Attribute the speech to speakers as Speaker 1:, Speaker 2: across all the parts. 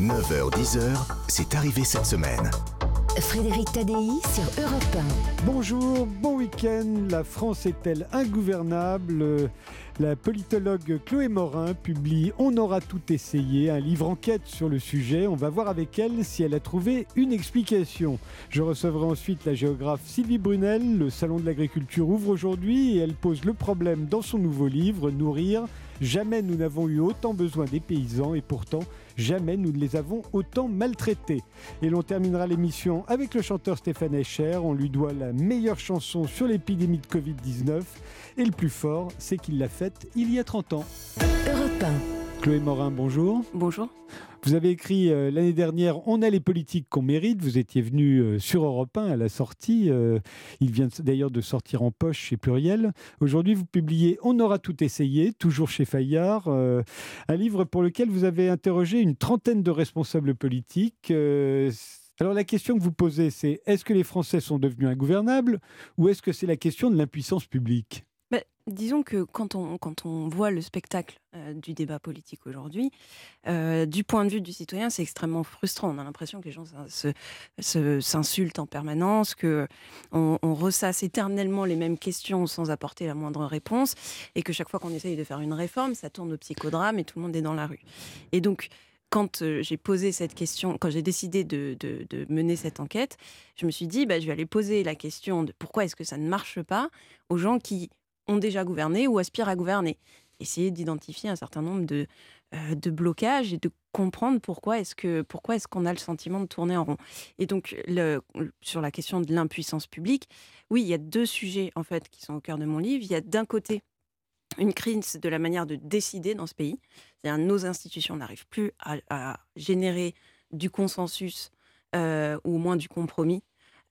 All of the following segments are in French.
Speaker 1: 9h-10h, c'est arrivé cette semaine.
Speaker 2: Frédéric Tadei sur Europe
Speaker 3: Bonjour, bon week-end. La France est-elle ingouvernable? La politologue Chloé Morin publie On aura tout essayé, un livre enquête sur le sujet. On va voir avec elle si elle a trouvé une explication. Je recevrai ensuite la géographe Sylvie Brunel. Le Salon de l'agriculture ouvre aujourd'hui et elle pose le problème dans son nouveau livre Nourrir. Jamais nous n'avons eu autant besoin des paysans et pourtant jamais nous ne les avons autant maltraités. Et l'on terminera l'émission avec le chanteur Stéphane Escher. On lui doit la meilleure chanson sur l'épidémie de Covid-19. Et le plus fort, c'est qu'il l'a faite il y a 30 ans. Chloé Morin, bonjour.
Speaker 4: Bonjour.
Speaker 3: Vous avez écrit euh, l'année dernière On a les politiques qu'on mérite. Vous étiez venu euh, sur Europe 1 à la sortie. Euh, il vient d'ailleurs de sortir en poche chez Pluriel. Aujourd'hui, vous publiez On aura tout essayé, toujours chez Fayard. un livre pour lequel vous avez interrogé une trentaine de responsables politiques. alors la question que vous posez, c'est est-ce que les Français sont devenus ingouvernables ou est-ce que c'est la question de l'impuissance publique?
Speaker 4: Disons que quand on, quand on voit le spectacle euh, du débat politique aujourd'hui, euh, du point de vue du citoyen, c'est extrêmement frustrant. On a l'impression que les gens s'insultent en permanence, qu'on on ressasse éternellement les mêmes questions sans apporter la moindre réponse, et que chaque fois qu'on essaye de faire une réforme, ça tourne au psychodrame et tout le monde est dans la rue. Et donc, quand euh, j'ai posé cette question, quand j'ai décidé de, de, mener cette enquête, je me suis dit, bah, je vais aller poser la question de pourquoi est-ce que ça ne marche pas aux gens qui ont déjà gouverné ou aspirent à gouverner. Essayer d'identifier un certain nombre de, euh, de blocages et de comprendre pourquoi est-ce que est-ce qu'on a le sentiment de tourner en rond. Et donc sur la question de l'impuissance publique, oui, il y a deux sujets en fait qui sont au cœur de mon livre. Il y a d'un côté une crise de la manière de décider dans ce pays. Nos institutions n'arrivent plus à, générer du consensus euh, ou au moins du compromis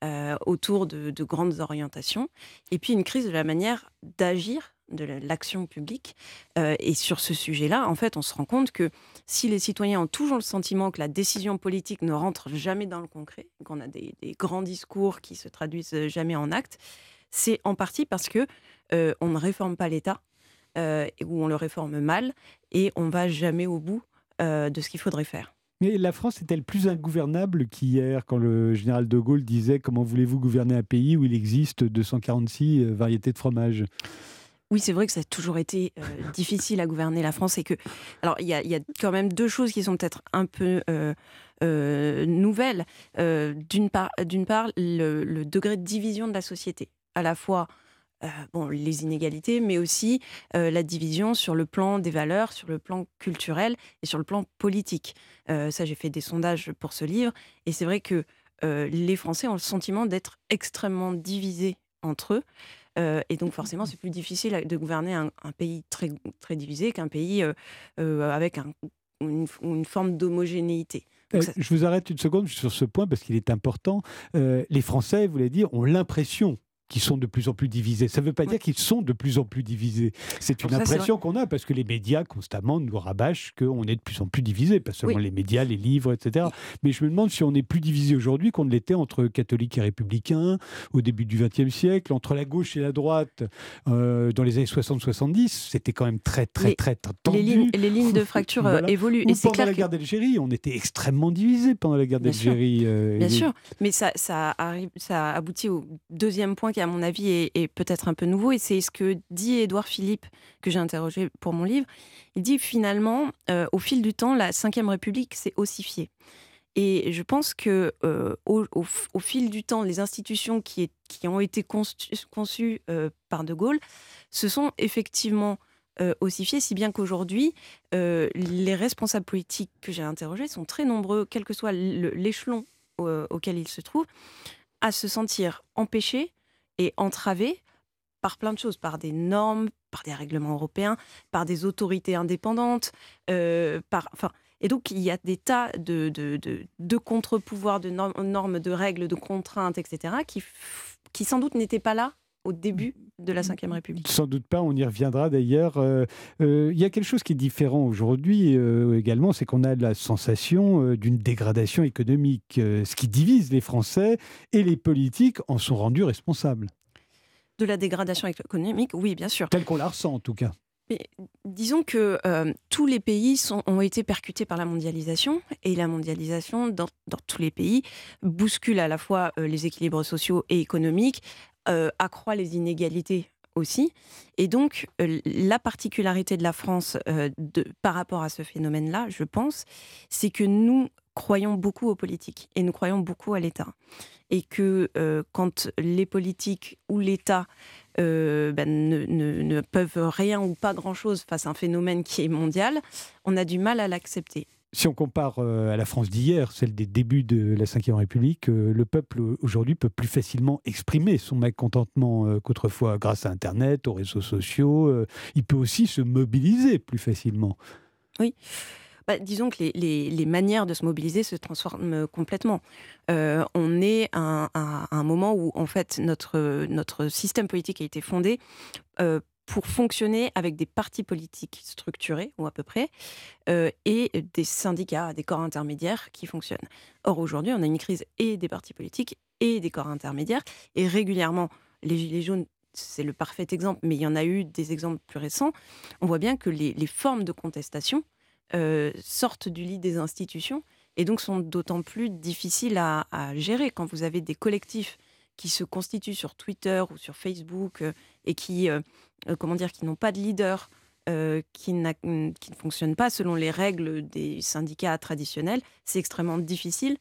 Speaker 4: euh, autour de, grandes orientations, et puis une crise de la manière d'agir de l'action publique. Euh, et sur ce sujet-là, en fait, on se rend compte que si les citoyens ont toujours le sentiment que la décision politique ne rentre jamais dans le concret, qu'on a des, grands discours qui se traduisent jamais en actes, c'est en partie parce que euh, on ne réforme pas l'État, ou on le réforme mal, et on va jamais au bout de ce qu'il faudrait faire.
Speaker 3: Mais la France est-elle plus ingouvernable qu'hier quand le général de Gaulle disait Comment voulez-vous gouverner un pays où il existe 246 euh, variétés de fromage?
Speaker 4: Oui, c'est vrai que ça a toujours été euh, difficile à gouverner la France et que, alors, il y, a quand même deux choses qui sont peut-être un peu euh, nouvelles. d'une part, le, degré de division de la société, à la fois les inégalités, mais aussi la division sur le plan des valeurs, sur le plan culturel et sur le plan politique. Euh, ça, j'ai fait des sondages pour ce livre, et c'est vrai que les Français ont le sentiment d'être extrêmement divisés entre eux. et donc forcément, c'est plus difficile de gouverner un, pays très, très divisé qu'un pays avec une, forme d'homogénéité.
Speaker 3: Je vous arrête une seconde sur ce point parce qu'il est important. les Français, vous voulez dire, ont l'impression qui sont de plus en plus divisés. Ça ne veut pas dire qu'ils sont de plus en plus divisés. C'est une impression qu'on a parce que les médias constamment nous rabâchent qu'on est de plus en plus divisés, pas seulement les médias, les livres, etc. Mais je me demande si on est plus divisé aujourd'hui qu'on ne l'était entre catholiques et républicains au début du XXe siècle, entre la gauche et la droite euh, dans les années 60-70. C'était quand même très, très, très, tendu.
Speaker 4: Les lignes, les lignes de fracture euh, évoluent.
Speaker 3: et pendant la guerre d'Algérie, on était extrêmement divisés pendant la guerre d'Algérie.
Speaker 4: Euh, Bien sûr, mais ça, ça, arrive, ça aboutit au deuxième point à mon avis, est, peut-être un peu nouveau. Et c'est ce que dit Édouard Philippe, que j'ai interrogé pour mon livre. Il dit finalement, euh, au fil du temps, la Ve République s'est ossifiée. Et je pense que euh, au, fil du temps, les institutions qui, ont été conçues, euh, par De Gaulle se sont effectivement ossifiées, si bien qu'aujourd'hui, les responsables politiques que j'ai interrogés sont très nombreux, quel que soit l'échelon auquel ils se trouvent, à se sentir empêchés et entravé par plein de choses, par des normes, par des règlements européens, par des autorités indépendantes, euh, par, enfin, et donc il y a des tas de, de, de, contre-pouvoirs, de normes, de règles, de contraintes, etc., qui, qui sans doute n'étaient pas là au début de la Ve République.
Speaker 3: Sans doute pas, on y reviendra d'ailleurs. Euh, euh, il y a quelque chose qui est différent aujourd'hui également, c'est qu'on a la sensation d'une dégradation économique, ce qui divise les Français et les politiques en sont rendus responsables
Speaker 4: de la dégradation économique, oui, bien sûr.
Speaker 3: Tel qu'on la ressent en tout cas.
Speaker 4: Mais disons que euh, tous les pays sont, ont été percutés par la mondialisation et la mondialisation dans, tous les pays bouscule à la fois euh, les équilibres sociaux et économiques, euh, accroît les inégalités aussi. Et donc la particularité de la France de, par rapport à ce phénomène-là, je pense, c'est que nous croyons beaucoup aux politiques et nous croyons beaucoup à l'État. Et que quand les politiques ou l'État euh, ben, ne, peuvent rien ou pas grand-chose face à un phénomène qui est mondial, on a du mal à l'accepter.
Speaker 3: Si on compare euh, à la France d'hier, celle des débuts de la Ve République, euh, le peuple aujourd'hui peut plus facilement exprimer son mécontentement qu'autrefois grâce à Internet, aux réseaux sociaux. il peut aussi se mobiliser plus facilement.
Speaker 4: Oui. Bah, disons que les, manières de se mobiliser se transforment complètement. Euh, on est à, un moment où, en fait, notre, notre système politique a été fondé euh, pour fonctionner avec des partis politiques structurés, ou à peu près, euh, et des syndicats, des corps intermédiaires qui fonctionnent. Or, aujourd'hui, on a une crise et des partis politiques et des corps intermédiaires, et régulièrement, les Gilets jaunes c'est le parfait exemple, mais il y en a eu des exemples plus récents. On voit bien que les formes de contestation euh, sortent du lit des institutions et donc sont d'autant plus difficiles à, gérer quand vous avez des collectifs qui se constituent sur Twitter ou sur Facebook euh, et qui, euh, comment dire, qui n'ont pas de leader, qui, qui, ne fonctionnent pas selon les règles des syndicats traditionnels, c'est extrêmement difficile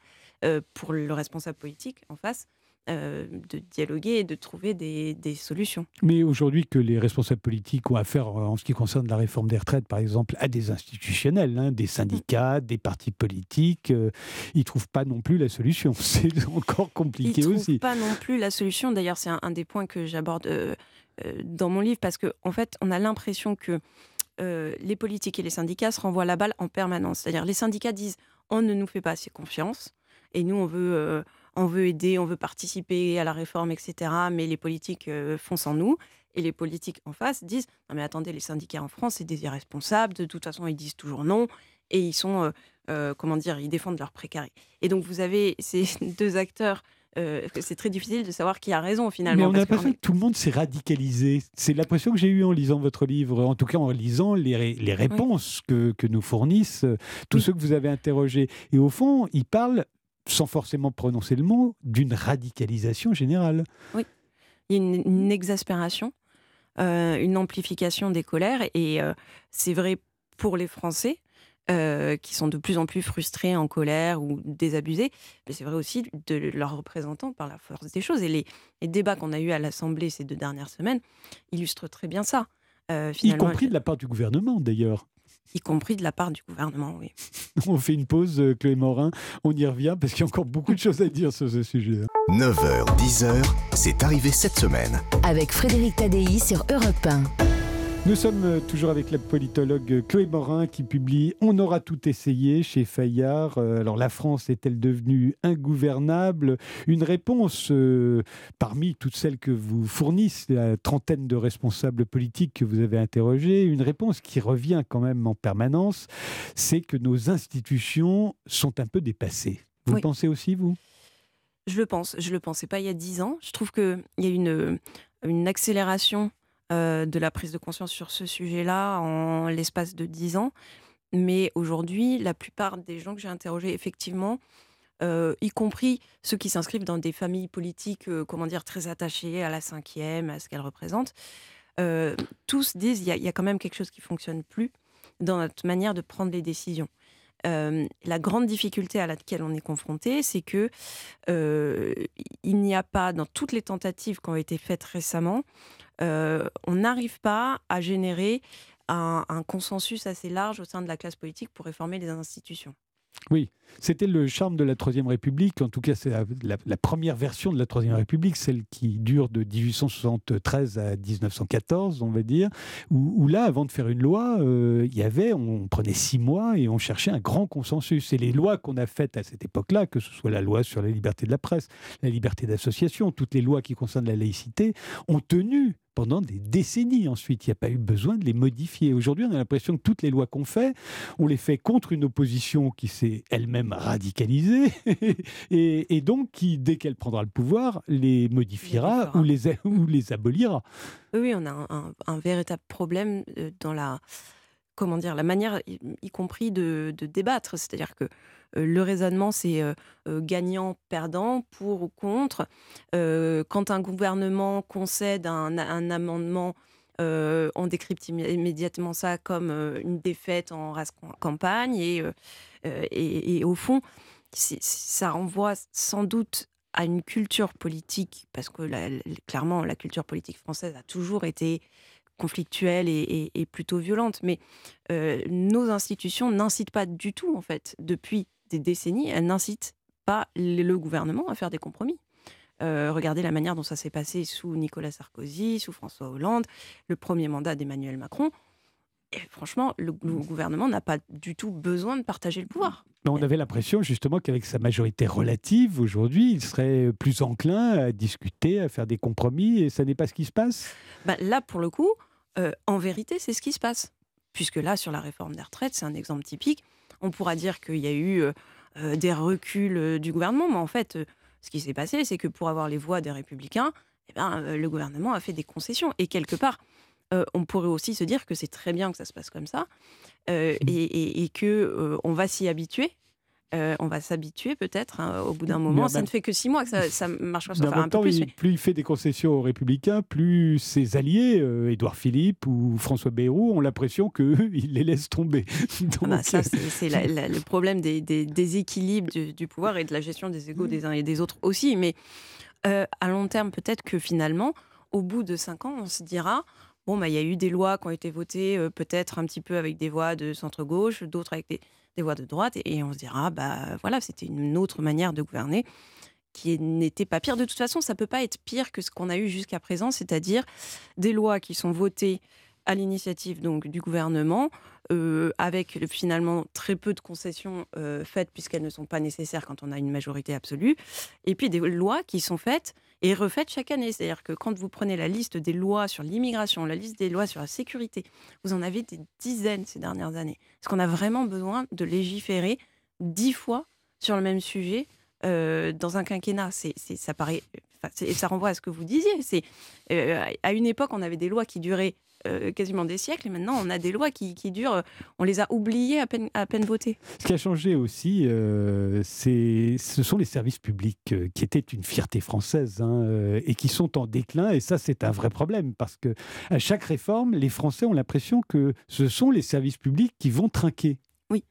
Speaker 4: pour le responsable politique en face euh, de dialoguer et de trouver des, solutions.
Speaker 3: Mais aujourd'hui que les responsables politiques ont affaire, euh, en ce qui concerne la réforme des retraites, par exemple, à des institutionnels, hein, des syndicats, des partis politiques, euh, ils ne trouvent pas non plus la solution. C'est encore compliqué
Speaker 4: aussi.
Speaker 3: Ils ne trouvent
Speaker 4: pas non plus la solution. D'ailleurs, c'est un, des points que j'aborde dans mon livre, parce qu'en en fait, on a l'impression que les politiques et les syndicats se renvoient la balle en permanence. C'est-à-dire, les syndicats disent on ne nous fait pas assez confiance et nous, on veut on veut aider, on veut participer à la réforme, etc. Mais les politiques euh, font sans nous. Et les politiques en face disent Non, mais attendez, les syndicats en France, c'est des irresponsables. De toute façon, ils disent toujours non. Et ils sont, euh, euh, comment dire, ils défendent leur précarité. Et donc, vous avez ces deux acteurs. c'est très difficile de savoir qui a raison finalement.
Speaker 3: Mais on a l'impression que tout le monde s'est radicalisé. C'est l'impression que j'ai eue en lisant votre livre, en tout cas en lisant les, les réponses que, que, nous fournissent tous ceux que vous avez interrogés. Et au fond, ils parlent sans forcément prononcer le mot, d'une radicalisation générale.
Speaker 4: Oui, il y a une, exaspération, euh, une amplification des colères, et euh, c'est vrai pour les Français. Euh, qui sont de plus en plus frustrés, en colère ou désabusés, mais c'est vrai aussi de leurs représentants par la force des choses. Et les, les débats qu'on a eus à l'Assemblée ces deux dernières semaines illustrent très bien ça.
Speaker 3: y compris de la part du gouvernement d'ailleurs
Speaker 4: y compris de la part du gouvernement, oui.
Speaker 3: On fait une pause, euh, Chloé Morin. On y revient parce qu'il y a encore beaucoup de choses à dire sur ce sujet.
Speaker 1: 9h, 10h, c'est arrivé cette semaine.
Speaker 2: Avec Frédéric Tadei sur Europe 1.
Speaker 3: Nous sommes euh, toujours avec la politologue Chloé Morin qui publie On aura tout essayé chez Fayard. Euh, alors la France est-elle devenue ingouvernable? Une réponse euh, parmi toutes celles que vous fournissent la trentaine de responsables politiques que vous avez interrogés, une réponse qui revient quand même en permanence, c'est que nos institutions sont un peu dépassées. Vous le pensez aussi, vous?
Speaker 4: Je le pense. Je le pensais pas il y a dix ans. Je trouve qu'il y a une, une accélération euh, de la prise de conscience sur ce sujet-là en l'espace de dix ans. Mais aujourd'hui, la plupart des gens que j'ai interrogés, effectivement, euh, y compris ceux qui s'inscrivent dans des familles politiques, euh, comment dire, très attachées à la cinquième, à ce qu'elle représente, tous disent y, y, a quand même quelque chose qui fonctionne plus dans notre manière de prendre les décisions. la grande difficulté à laquelle on est confronté, c'est que il n'y a pas, dans toutes les tentatives qui ont été faites récemment, euh, on n'arrive pas à générer un, consensus assez large au sein de la classe politique pour réformer les institutions.
Speaker 3: Oui, c'était le charme de la Troisième République. En tout cas, c'est la, première version de la Troisième République, celle qui dure de 1873 à 1914, on va dire, où, là, avant de faire une loi, euh, il y avait, on prenait six mois et on cherchait un grand consensus. Et les lois qu'on a faites à cette époque-là, que ce soit la loi sur la liberté de la presse, la liberté d'association, toutes les lois qui concernent la laïcité, ont tenu pendant des décennies ensuite. Il n'y a pas eu besoin de les modifier. Aujourd'hui, on a l'impression que toutes les lois qu'on fait, on les fait contre une opposition qui s'est elle-même radicalisée et, donc qui, dès qu'elle prendra le pouvoir, les modifiera ou les, ou les abolira.
Speaker 4: Oui, on a un, véritable problème euh, dans la comment dire la manière, y, compris de, débattre. C'est-à-dire que euh, le raisonnement, c'est euh, gagnant-perdant, pour ou contre. quand un gouvernement concède un, amendement, on décrypte immédiatement ça comme une défaite en race campagne. Et, et, au fond, ça renvoie sans doute à une culture politique, parce que clairement, la culture politique française a toujours été conflictuelle et, plutôt violente. Mais euh, nos institutions n'incitent pas du tout, en fait, depuis des décennies, elles n'incitent pas le gouvernement à faire des compromis. Euh, regardez la manière dont ça s'est passé sous Nicolas Sarkozy, sous François Hollande, le premier mandat d'Emmanuel Macron. Et franchement, le, gouvernement n'a pas du tout besoin de partager le pouvoir.
Speaker 3: Mais on avait l'impression justement qu'avec sa majorité relative aujourd'hui, il serait plus enclin à discuter, à faire des compromis, et ça n'est pas ce qui se passe?
Speaker 4: Bah, Là, pour le coup, euh, en vérité, c'est ce qui se passe. Puisque là, sur la réforme des retraites, c'est un exemple typique. On pourra dire qu'il y a eu euh, euh, des reculs du gouvernement, mais en fait, ce qui s'est passé, c'est que pour avoir les voix des républicains, eh ben, le gouvernement a fait des concessions. Et quelque part, euh, on pourrait aussi se dire que c'est très bien que ça se passe comme ça euh, mmh. et, et, que euh, on va s'y habituer. On va s'habituer peut-être hein, au bout d'un moment. Ça ne fait que six mois que ça, ça marche
Speaker 3: pas. un peu plus, plus il fait des concessions aux Républicains, plus ses alliés, Édouard Philippe ou François Bayrou, ont l'impression qu'il les laisse tomber.
Speaker 4: Ah bah, ça, c'est le problème des, déséquilibres du, pouvoir et de la gestion des égaux des uns et des autres aussi. Mais à long terme, peut-être que finalement, au bout de cinq ans, on se dira bon, bah, il y a eu des lois qui ont été votées euh, peut-être un petit peu avec des voix de centre-gauche, d'autres avec des, voix de droite, et, on se dira, bah voilà, c'était une autre manière de gouverner qui n'était pas pire. De toute façon, ça peut pas être pire que ce qu'on a eu jusqu'à présent, c'est-à-dire des lois qui sont votées à l'initiative donc du gouvernement, euh, avec finalement très peu de concessions euh, faites puisqu'elles ne sont pas nécessaires quand on a une majorité absolue, et puis des lois qui sont faites et refaites chaque année. C'est-à-dire que quand vous prenez la liste des lois sur l'immigration, la liste des lois sur la sécurité, vous en avez des dizaines ces dernières années. Est-ce qu'on a vraiment besoin de légiférer dix fois sur le même sujet euh, dans un quinquennat? Ça paraît, ça renvoie à ce que vous disiez. À une époque, on avait des lois qui duraient euh, quasiment des siècles et maintenant on a des lois qui, durent, on les a oubliées à peine, à peine votées.
Speaker 3: Ce qui a changé aussi, euh, c'est, ce sont les services publics euh, qui étaient une fierté française hein, et qui sont en déclin et ça c'est un vrai problème parce que à chaque réforme, les Français ont l'impression que ce sont les services publics qui vont trinquer.
Speaker 4: Oui.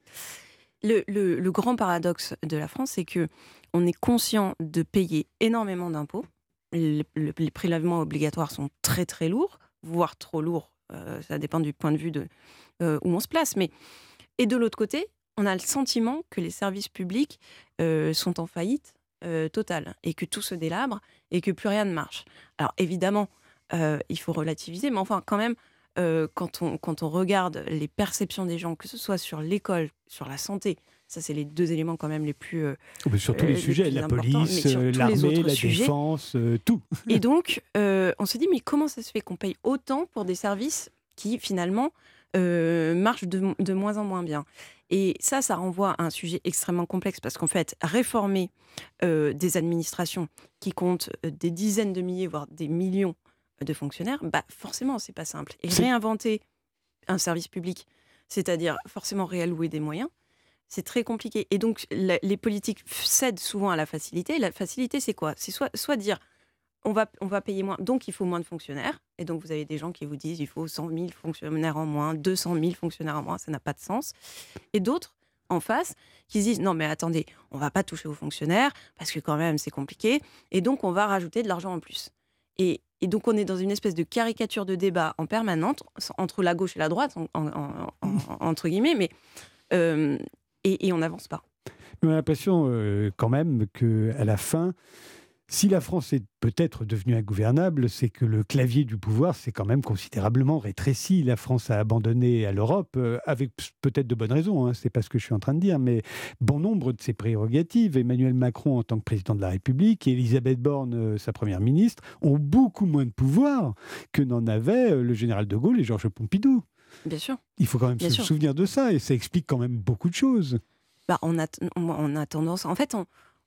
Speaker 4: Le, le grand paradoxe de la France, c'est que on est conscient de payer énormément d'impôts. Les prélèvements obligatoires sont très très lourds voire trop lourd. Euh, ça dépend du point de vue de euh, où on se place. Mais et de l'autre côté, on a le sentiment que les services publics euh, sont en faillite totale et que tout se délabre et que plus rien ne marche. Alors évidemment, il faut relativiser, mais enfin quand même, quand, on, quand on regarde les perceptions des gens, que ce soit sur l'école, sur la santé, ça, c'est les deux éléments quand même les plus. Euh,
Speaker 3: oh, sur tous les, sujets, la police, euh, l'armée, la défense, euh, tout.
Speaker 4: Et donc, on se dit, mais comment ça se fait qu'on paye autant pour des services qui, finalement, marchent de, moins en moins bien? Et ça, ça renvoie à un sujet extrêmement complexe parce qu'en fait, réformer des administrations qui comptent des dizaines de milliers, voire des millions de fonctionnaires, bah, forcément, c'est pas simple. Et réinventer un service public, c'est-à-dire forcément réallouer des moyens, c'est très compliqué. Et donc, les politiques cèdent souvent à la facilité. La facilité, c'est quoi? C'est soit, soit dire on va, on va payer moins, donc il faut moins de fonctionnaires. Et donc, vous avez des gens qui vous disent il faut 100 000 fonctionnaires en moins, 200 000 fonctionnaires en moins, ça n'a pas de sens. Et d'autres, en face, qui se disent non, mais attendez, on va pas toucher aux fonctionnaires parce que quand même, c'est compliqué. Et donc, on va rajouter de l'argent en plus. Et, donc, on est dans une espèce de caricature de débat en permanente entre la gauche et la droite, entre guillemets. Mais. Euh, et, on n'avance pas.
Speaker 3: On a l'impression euh, quand même qu'à la fin, Si la France est peut-être devenue ingouvernable, c'est que le clavier du pouvoir s'est quand même considérablement rétréci. La France a abandonné à l'Europe, euh, avec peut-être de bonnes raisons, hein, c'est pas ce que je suis en train de dire, mais bon nombre de ses prérogatives. Emmanuel Macron, en tant que président de la République, et Elisabeth Borne, euh, sa première ministre, ont beaucoup moins de pouvoir que n'en avait le général de Gaulle et Georges Pompidou.
Speaker 4: Bien sûr.
Speaker 3: Il faut quand même se souvenir de ça, et ça explique quand même beaucoup de choses.
Speaker 4: Bah, on, a, on a tendance. En fait, on,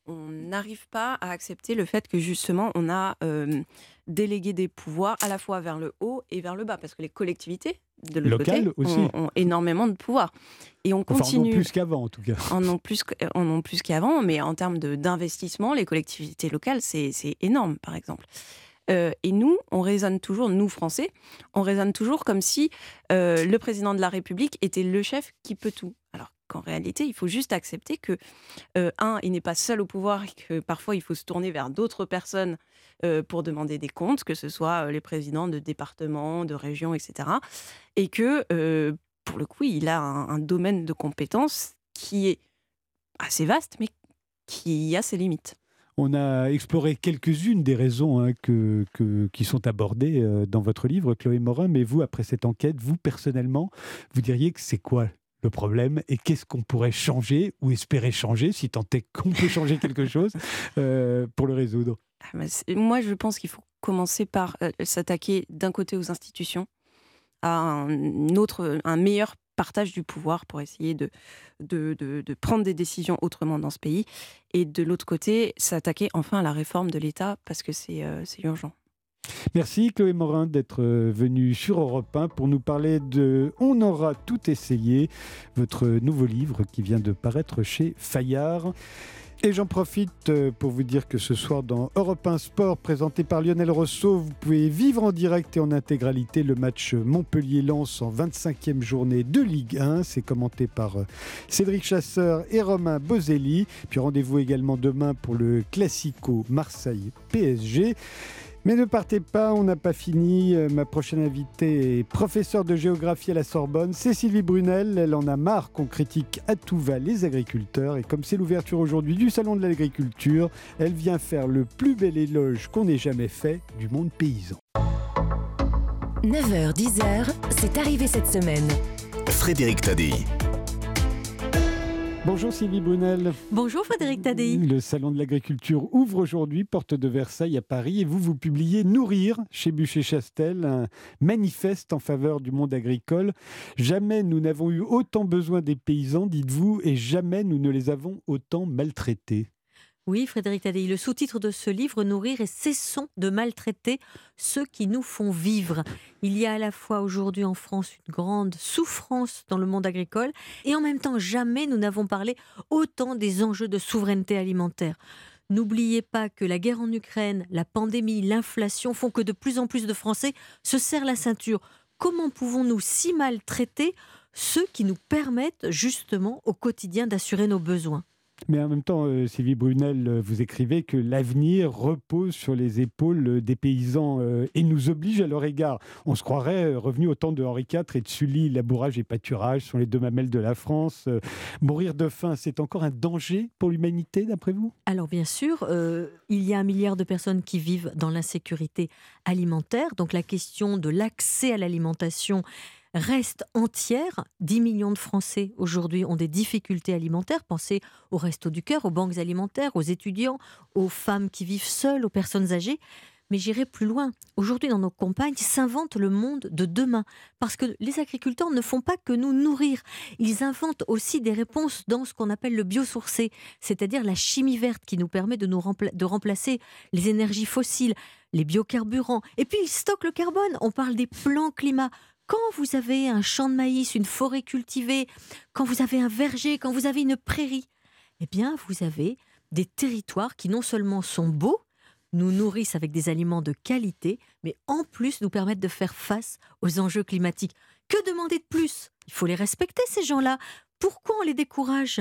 Speaker 4: n'arrive pas à accepter le fait que justement on a euh, délégué des pouvoirs à la fois vers le haut et vers le bas, parce que les collectivités de
Speaker 3: aussi.
Speaker 4: Ont, énormément de pouvoir. Et on continue.
Speaker 3: en ont plus qu'avant en tout cas.
Speaker 4: En ont plus, en plus qu'avant, mais en termes d'investissement, les collectivités locales, c'est énorme, par exemple. Euh, et nous, on raisonne toujours, nous Français, on raisonne toujours comme si euh, le président de la République était le chef qui peut tout. Alors qu'en réalité, il faut juste accepter que, euh, un, il n'est pas seul au pouvoir et que parfois il faut se tourner vers d'autres personnes pour demander des comptes, que ce soit les présidents de départements, de régions, etc. Et que, pour le coup, il a un, domaine de compétences qui est assez vaste, mais qui a ses limites.
Speaker 3: On a exploré quelques-unes des raisons hein, que, qui sont abordées dans votre livre, Chloé Morin, mais vous, après cette enquête, vous personnellement, vous diriez que c'est quoi le problème et qu'est-ce qu'on pourrait changer ou espérer changer, si tant est qu'on peut changer quelque chose, euh, pour le résoudre?
Speaker 4: Ah, Moi, je pense qu'il faut commencer par euh, s'attaquer d'un côté aux institutions, à un, autre, un meilleur partage du pouvoir pour essayer de, de, de, prendre des décisions autrement dans ce pays, et de l'autre côté, s'attaquer enfin à la réforme de l'État, parce que c'est euh, urgent.
Speaker 3: Merci Chloé Morin d'être euh, venue sur Europe 1 pour nous parler de On aura tout essayé, votre nouveau livre qui vient de paraître chez Fayard. Et j'en profite euh, pour vous dire que ce soir dans Europe 1 Sport présenté par Lionel Rousseau, vous pouvez vivre en direct et en intégralité le match Montpellier-Lens en 25e journée de Ligue 1. C'est commenté par euh, Cédric Chasseur et Romain Bozelli. Puis rendez-vous également demain pour le Classico Marseille-PSG. Mais ne partez pas, on n'a pas fini. Euh, ma prochaine invitée est professeure de géographie à la Sorbonne, Cécilie Brunel. Elle en a marre qu'on critique à tout va les agriculteurs. Et comme c'est l'ouverture aujourd'hui du Salon de l'agriculture, elle vient faire le plus bel éloge qu'on ait jamais fait du monde paysan.
Speaker 2: 9h, 10h, c'est arrivé cette semaine.
Speaker 1: Frédéric Tadei.
Speaker 3: Bonjour Sylvie Brunel.
Speaker 5: Bonjour Frédéric Tadei.
Speaker 3: Le Salon de l'agriculture ouvre aujourd'hui, porte de Versailles à Paris, et vous, vous publiez Nourrir chez Bûcher-Chastel, un manifeste en faveur du monde agricole. Jamais nous n'avons eu autant besoin des paysans, dites-vous, et jamais nous ne les avons autant maltraités.
Speaker 5: Oui, Frédéric Tadei, le sous-titre de ce livre, Nourrir et cessons de maltraiter ceux qui nous font vivre. Il y a à la fois aujourd'hui en France une grande souffrance dans le monde agricole et en même temps jamais nous n'avons parlé autant des enjeux de souveraineté alimentaire. N'oubliez pas que la guerre en Ukraine, la pandémie, l'inflation font que de plus en plus de Français se serrent la ceinture. Comment pouvons-nous si maltraiter ceux qui nous permettent justement au quotidien d'assurer nos besoins?
Speaker 3: Mais en même temps, euh, Sylvie Brunel, euh, vous écrivez que l'avenir repose sur les épaules euh, des paysans et nous oblige à leur égard. On se croirait revenu au temps de Henri IV et de Sully, labourage et pâturage sont les deux mamelles de la France. mourir de faim, c'est encore un danger pour l'humanité, d'après vous?
Speaker 5: Alors bien sûr, il y a un milliard de personnes qui vivent dans l'insécurité alimentaire, donc la question de l'accès à l'alimentation reste entière. 10 millions de Français aujourd'hui ont des difficultés alimentaires. Pensez au Resto du Cœur, aux banques alimentaires, aux étudiants, aux femmes qui vivent seules, aux personnes âgées. Mais j'irai plus loin. Aujourd'hui, dans nos campagnes, s'invente le monde de demain. Parce que les agriculteurs ne font pas que nous nourrir. Ils inventent aussi des réponses dans ce qu'on appelle le biosourcé, c'est-à-dire la chimie verte qui nous permet de, nous de remplacer les énergies fossiles, les biocarburants. Et puis, ils stockent le carbone. On parle des plans climat quand vous avez un champ de maïs, une forêt cultivée, quand vous avez un verger, quand vous avez une prairie, eh bien, vous avez des territoires qui non seulement sont beaux, nous nourrissent avec des aliments de qualité, mais en plus nous permettent de faire face aux enjeux climatiques. Que demander de plus? Il faut les respecter, ces gens-là. Pourquoi on les décourage?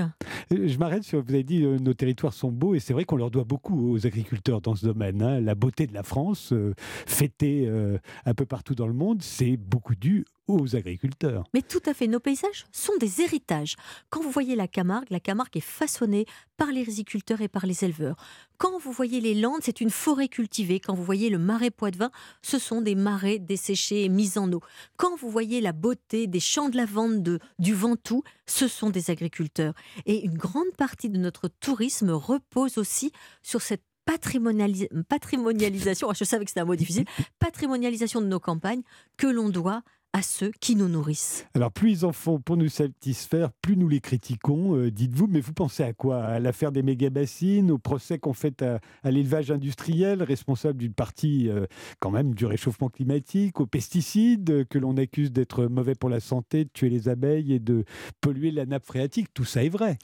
Speaker 3: Je m'arrête sur, vous avez dit, euh, nos territoires sont beaux, et c'est vrai qu'on leur doit beaucoup aux agriculteurs dans ce domaine. Hein. La beauté de la France, euh, fêtée euh, un peu partout dans le monde, c'est beaucoup dû aux agriculteurs.
Speaker 5: Mais tout à fait, nos paysages sont des héritages. Quand vous voyez la Camargue, la Camargue est façonnée par les riziculteurs et par les éleveurs. Quand vous voyez les Landes, c'est une forêt cultivée. Quand vous voyez le marais Poitevin, ce sont des marais desséchés et mis en eau. Quand vous voyez la beauté des champs de lavande de, du Ventoux, ce sont des agriculteurs. Et une grande partie de notre tourisme repose aussi sur cette patrimonialisation, je savais que c'était un mot difficile, patrimonialisation de nos campagnes que l'on doit à ceux qui nous nourrissent.
Speaker 3: Alors plus ils en font pour nous satisfaire, plus nous les critiquons, euh, dites-vous, mais vous pensez à quoi? À l'affaire des méga-bassines, au procès qu'on fait à, l'élevage industriel, responsable d'une partie euh, quand même du réchauffement climatique, aux pesticides euh, que l'on accuse d'être mauvais pour la santé, de tuer les abeilles et de polluer la nappe phréatique, tout ça est vrai.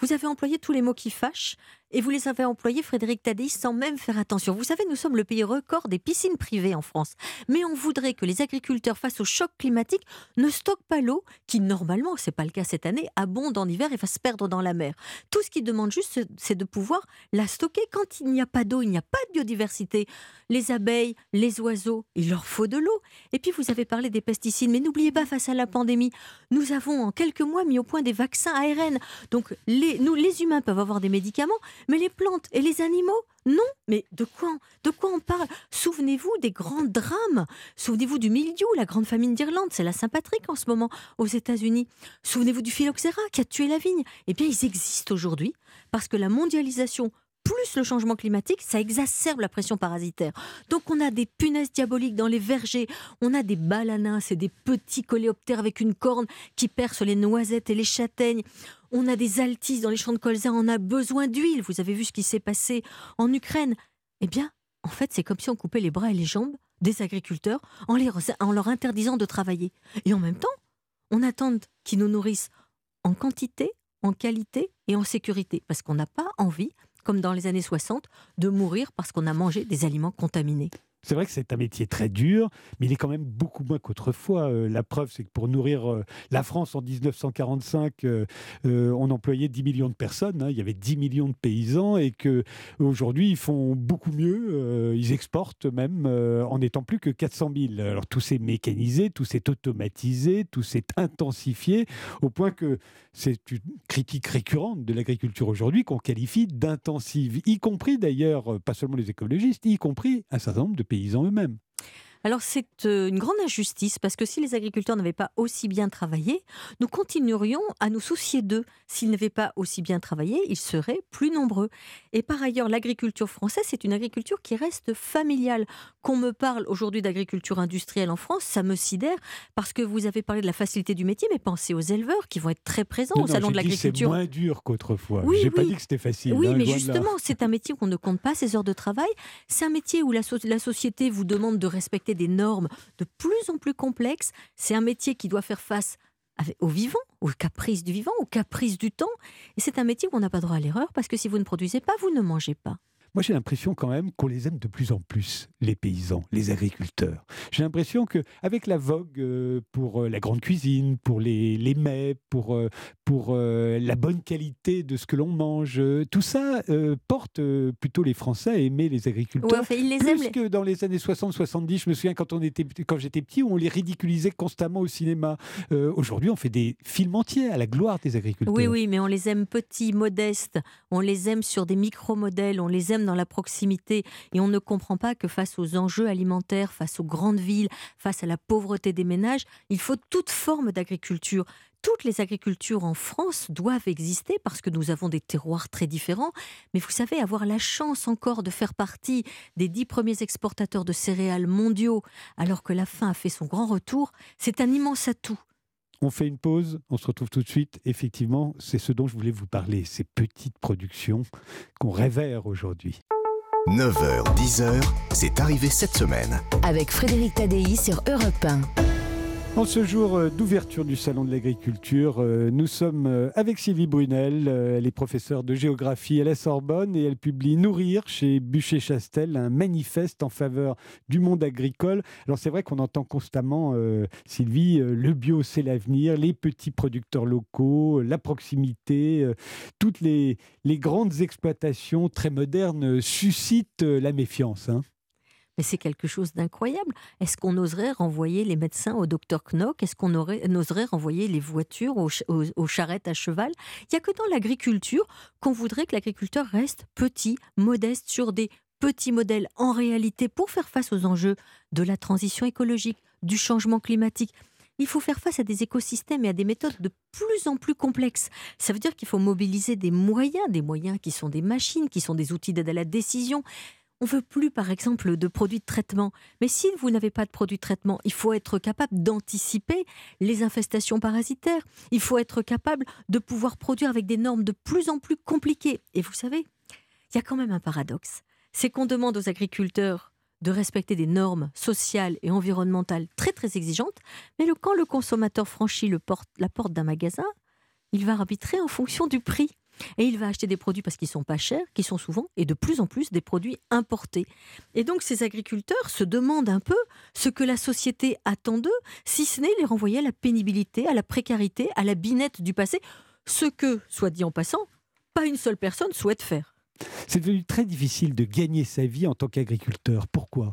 Speaker 5: Vous avez employé tous les mots qui fâchent et vous les avez employés, Frédéric Tadei, sans même faire attention. Vous savez, nous sommes le pays record des piscines privées en France. Mais on voudrait que les agriculteurs, face au choc climatique, ne stockent pas l'eau, qui normalement, ce n'est pas le cas cette année, abonde en hiver et va se perdre dans la mer. Tout ce qu'ils demandent juste, c'est de pouvoir la stocker. Quand il n'y a pas d'eau, il n'y a pas de biodiversité. Les abeilles, les oiseaux, il leur faut de l'eau. Et puis, vous avez parlé des pesticides, mais n'oubliez pas, face à la pandémie, nous avons en quelques mois mis au point des vaccins ARN. Donc, nous, les humains peuvent avoir des médicaments, mais les plantes et les animaux Non Mais de quoi, on parle? Souvenez-vous des grands drames. Souvenez-vous du mildiou, la grande famine d'Irlande, c'est la Saint-Patrick en ce moment aux États-Unis. Souvenez-vous du phylloxéra qui a tué la vigne. Eh bien, ils existent aujourd'hui parce que la mondialisation plus le changement climatique, ça exacerbe la pression parasitaire. Donc on a des punaises diaboliques dans les vergers, on a des balanas, c'est des petits coléoptères avec une corne qui percent les noisettes et les châtaignes. On a des altises dans les champs de colza, on a besoin d'huile. Vous avez vu ce qui s'est passé en Ukraine? Eh bien, en fait, c'est comme si on coupait les bras et les jambes des agriculteurs en, en leur interdisant de travailler. Et en même temps, on attend qu'ils nous nourrissent en quantité, en qualité et en sécurité, parce qu'on n'a pas envie comme dans les années 60, de mourir parce qu'on a mangé des aliments contaminés.
Speaker 3: C'est vrai que c'est un métier très dur, mais il est quand même beaucoup moins qu'autrefois. Euh, la preuve, c'est que pour nourrir euh, la France en 1945, euh, on employait 10 millions de personnes. Hein. il y avait 10 millions de paysans et que aujourd'hui ils font beaucoup mieux. ils exportent même en n'étant plus que 400 000. Alors tout s'est mécanisé, tout s'est automatisé, tout s'est intensifié au point que c'est une critique récurrente de l'agriculture aujourd'hui qu'on qualifie d'intensive, y compris d'ailleurs, pas seulement les écologistes, y compris un certain nombre de paysans eux-mêmes.
Speaker 5: Alors c'est euh, une grande injustice parce que si les agriculteurs n'avaient pas aussi bien travaillé, nous continuerions à nous soucier d'eux. S'ils n'avaient pas aussi bien travaillé, ils seraient plus nombreux. Et par ailleurs, l'agriculture française, c'est une agriculture qui reste familiale. Qu'on me parle aujourd'hui d'agriculture industrielle en France, ça me sidère parce que vous avez parlé de la facilité du métier, mais pensez aux éleveurs qui vont être très présents au salon de l'agriculture.
Speaker 3: C'est moins dur qu'autrefois. Oui, J'ai pas dit que c'était facile.
Speaker 5: Oui,
Speaker 3: hein,
Speaker 5: mais justement, c'est un métier où on ne compte pas ses heures de travail. C'est un métier où la, la société vous demande de respecter des normes de plus en plus complexes. C'est un métier qui doit faire face au vivant, aux caprices du vivant, aux caprices du temps. Et c'est un métier où on n'a pas droit à l'erreur parce que si vous ne produisez pas, vous ne mangez pas.
Speaker 3: Moi, j'ai l'impression quand même qu'on les aime de plus en plus, les paysans, les agriculteurs. J'ai l'impression que avec la vogue euh, pour euh, la grande cuisine, pour les, les mets, pour, euh, pour la bonne qualité de ce que l'on mange, tout ça porte plutôt les Français à aimer les agriculteurs.
Speaker 5: ils les
Speaker 3: plus
Speaker 5: aiment.
Speaker 3: que dans les années 60-70, je me souviens quand, on était, quand j'étais petit, on les ridiculisait constamment au cinéma. Aujourd'hui, on fait des films entiers à la gloire des agriculteurs.
Speaker 5: Oui, oui, mais on les aime petits, modestes, on les aime sur des micro-modèles, on les aime dans la proximité et on ne comprend pas que face aux enjeux alimentaires, face aux grandes villes, face à la pauvreté des ménages, il faut toute forme d'agriculture toutes les agricultures en France doivent exister parce que nous avons des terroirs très différents. Mais vous savez, avoir la chance encore de faire partie des dix premiers exportateurs de céréales mondiaux alors que la faim a fait son grand retour, c'est un immense atout.
Speaker 3: On fait une pause, on se retrouve tout de suite. Effectivement, c'est ce dont je voulais vous parler, ces petites productions qu'on révère aujourd'hui.
Speaker 1: 9h, 10h, c'est arrivé cette semaine.
Speaker 2: Avec Frédéric Tadei sur Europe 1.
Speaker 3: En ce jour euh, d'ouverture du Salon de l'Agriculture, euh, nous sommes euh, avec Sylvie Brunel. Elle est professeure de géographie à la Sorbonne et elle publie Nourrir chez Bûcher-Chastel, un manifeste en faveur du monde agricole. Alors c'est vrai qu'on entend constamment, Sylvie, le bio c'est l'avenir, les petits producteurs locaux, la proximité, toutes les, grandes exploitations très modernes suscitent la méfiance. Hein.
Speaker 5: Mais c'est quelque chose d'incroyable. Est-ce qu'on oserait renvoyer les médecins au docteur Knock? Est-ce qu'on oserait renvoyer les voitures aux, charrettes à cheval? Il n'y a que dans l'agriculture qu'on voudrait que l'agriculteur reste petit, modeste, sur des petits modèles en réalité pour faire face aux enjeux de la transition écologique, du changement climatique. Il faut faire face à des écosystèmes et à des méthodes de plus en plus complexes. Ça veut dire qu'il faut mobiliser des moyens, des moyens qui sont des machines, qui sont des outils d'aide à la décision, on veut plus, par exemple, de produits de traitement. Mais si vous n'avez pas de produits de traitement, il faut être capable d'anticiper les infestations parasitaires. Il faut être capable de pouvoir produire avec des normes de plus en plus compliquées. Et vous savez, il y a quand même un paradoxe. C'est qu'on demande aux agriculteurs de respecter des normes sociales et environnementales très très exigeantes, mais quand le consommateur franchit la porte d'un magasin, il va arbitrer en fonction du prix. Et il va acheter des produits parce qu'ils sont pas chers, qui sont souvent et de plus en plus des produits importés. Et donc ces agriculteurs se demandent un peu ce que la société attend d'eux, si ce n'est les renvoyer à la pénibilité, à la précarité, à la binette du passé, ce que, soit dit en passant, pas une seule personne souhaite faire.
Speaker 3: C'est devenu très difficile de gagner sa vie en tant qu'agriculteur. Pourquoi?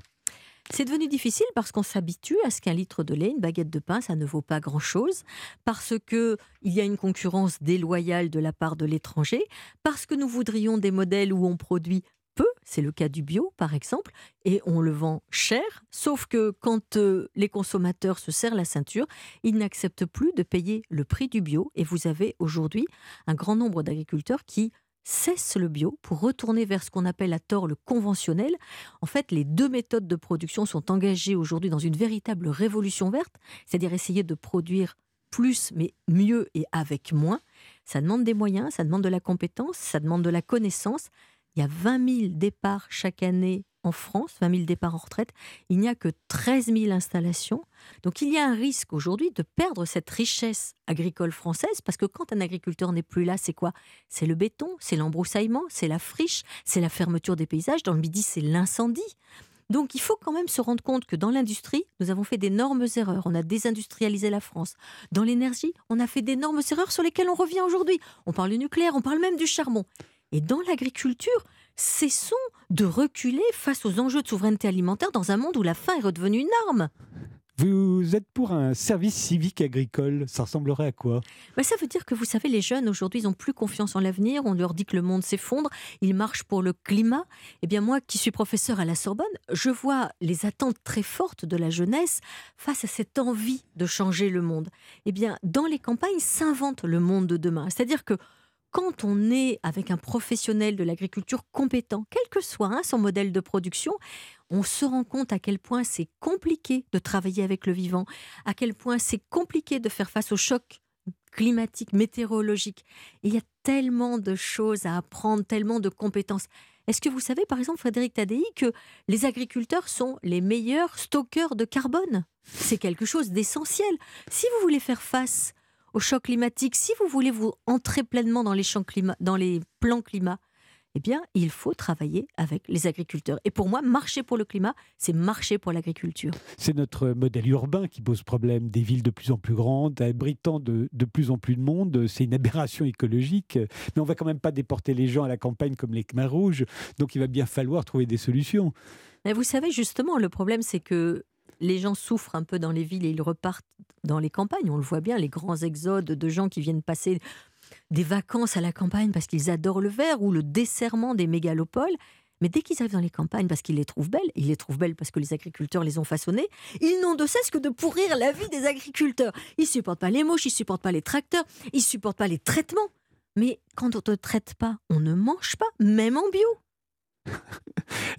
Speaker 5: C'est devenu difficile parce qu'on s'habitue à ce qu'un litre de lait, une baguette de pain, ça ne vaut pas grand-chose, parce que il y a une concurrence déloyale de la part de l'étranger, parce que nous voudrions des modèles où on produit peu, c'est le cas du bio par exemple, et on le vend cher, sauf que quand euh, les consommateurs se serrent la ceinture, ils n'acceptent plus de payer le prix du bio, et vous avez aujourd'hui un grand nombre d'agriculteurs qui cesse le bio pour retourner vers ce qu'on appelle à tort le conventionnel. En fait, les deux méthodes de production sont engagées aujourd'hui dans une véritable révolution verte, c'est-à-dire essayer de produire plus mais mieux et avec moins. Ça demande des moyens, ça demande de la compétence, ça demande de la connaissance. Il y a 20 000 départs chaque année en France, 20 000 départs en retraite, il n'y a que 13 000 installations. Donc il y a un risque aujourd'hui de perdre cette richesse agricole française, parce que quand un agriculteur n'est plus là, c'est quoi? C'est le béton, c'est l'embroussaillement, c'est la friche, c'est la fermeture des paysages. Dans le Midi, c'est l'incendie. Donc il faut quand même se rendre compte que dans l'industrie, nous avons fait d'énormes erreurs. On a désindustrialisé la France. Dans l'énergie, on a fait d'énormes erreurs sur lesquelles on revient aujourd'hui. On parle du nucléaire, on parle même du charbon. Et dans l'agriculture, cessons de reculer face aux enjeux de souveraineté alimentaire dans un monde où la faim est redevenue une arme.
Speaker 3: Vous êtes pour un service civique agricole, ça ressemblerait à quoi?
Speaker 5: Bah, Ça veut dire que vous savez, les jeunes aujourd'hui, ils n'ont plus confiance en l'avenir, on leur dit que le monde s'effondre, ils marchent pour le climat. Eh bien moi, qui suis professeur à la Sorbonne, je vois les attentes très fortes de la jeunesse face à cette envie de changer le monde. Eh bien, dans les campagnes s'invente le monde de demain. C'est-à-dire que quand on est avec un professionnel de l'agriculture compétent, quel que soit hein, son modèle de production, on se rend compte à quel point c'est compliqué de travailler avec le vivant, à quel point c'est compliqué de faire face aux chocs climatiques, météorologiques. il y a tellement de choses à apprendre, tellement de compétences. Est-ce que vous savez, par exemple, Frédéric Tadei, que les agriculteurs sont les meilleurs stockeurs de carbone? C'est quelque chose d'essentiel. Si vous voulez faire face au choc climatique, si vous voulez vous entrer pleinement dans les, champs climat, dans les plans climat, eh bien, il faut travailler avec les agriculteurs. Et pour moi, marcher pour le climat, c'est marcher pour l'agriculture.
Speaker 3: C'est notre modèle urbain qui pose problème. Des villes de plus en plus grandes, abritant de, de plus en plus de monde. C'est une aberration écologique. Mais on va quand même pas déporter les gens à la campagne comme les Khmer rouges. Donc il va bien falloir trouver des solutions.
Speaker 5: Mais vous savez, justement, le problème, c'est que les gens souffrent un peu dans les villes et ils repartent dans les campagnes. On le voit bien, les grands exodes de gens qui viennent passer des vacances à la campagne parce qu'ils adorent le verre ou le desserrement des mégalopoles. Mais dès qu'ils arrivent dans les campagnes parce qu'ils les trouvent belles, ils les trouvent belles parce que les agriculteurs les ont façonnées, ils n'ont de cesse que de pourrir la vie des agriculteurs. Ils supportent pas les mouches, ils supportent pas les tracteurs, ils supportent pas les traitements. Mais quand on ne traite pas, on ne mange pas, même en bio.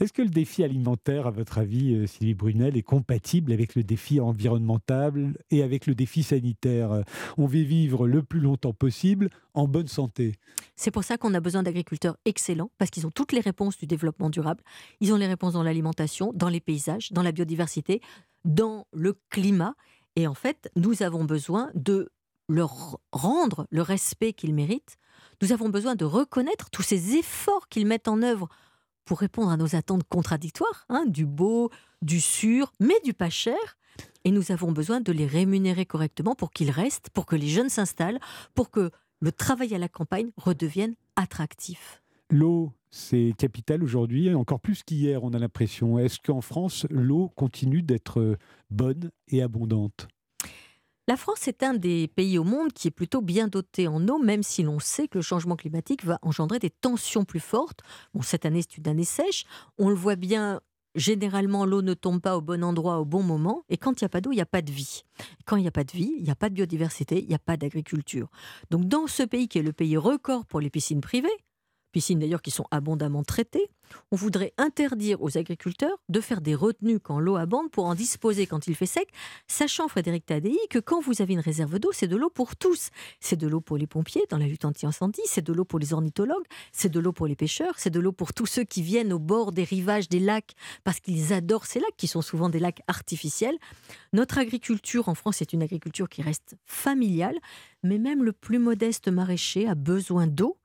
Speaker 3: Est-ce que le défi alimentaire, à votre avis, euh, Sylvie Brunel, est compatible avec le défi environnemental et avec le défi sanitaire? On veut vivre le plus longtemps possible en bonne santé.
Speaker 5: C'est pour ça qu'on a besoin d'agriculteurs excellents, parce qu'ils ont toutes les réponses du développement durable. Ils ont les réponses dans l'alimentation, dans les paysages, dans la biodiversité, dans le climat. Et en fait, nous avons besoin de leur rendre le respect qu'ils méritent. Nous avons besoin de reconnaître tous ces efforts qu'ils mettent en œuvre pour répondre à nos attentes contradictoires, hein, du beau, du sûr, mais du pas cher. Et nous avons besoin de les rémunérer correctement pour qu'ils restent, pour que les jeunes s'installent, pour que le travail à la campagne redevienne attractif.
Speaker 3: L'eau, c'est capital aujourd'hui, encore plus qu'hier, on a l'impression. Est-ce qu'en France, l'eau continue d'être bonne et abondante?
Speaker 5: La France est un des pays au monde qui est plutôt bien doté en eau, même si l'on sait que le changement climatique va engendrer des tensions plus fortes. Bon, cette année, c'est une année sèche. On le voit bien généralement, l'eau ne tombe pas au bon endroit au bon moment. Et quand il n'y a pas d'eau, il n'y a pas de vie. Quand il n'y a pas de vie, il n'y a pas de biodiversité, il n'y a pas d'agriculture. Donc, dans ce pays qui est le pays record pour les piscines privées, piscines d'ailleurs qui sont abondamment traitées, on voudrait interdire aux agriculteurs de faire des retenues quand l'eau abonde pour en disposer quand il fait sec, sachant, Frédéric Tadei, que quand vous avez une réserve d'eau, c'est de l'eau pour tous. C'est de l'eau pour les pompiers dans la lutte anti-incendie, c'est de l'eau pour les ornithologues, c'est de l'eau pour les pêcheurs, c'est de l'eau pour tous ceux qui viennent au bord des rivages des lacs parce qu'ils adorent ces lacs qui sont souvent des lacs artificiels. Notre agriculture en France est une agriculture qui reste familiale, mais même le plus modeste maraîcher a besoin d'eau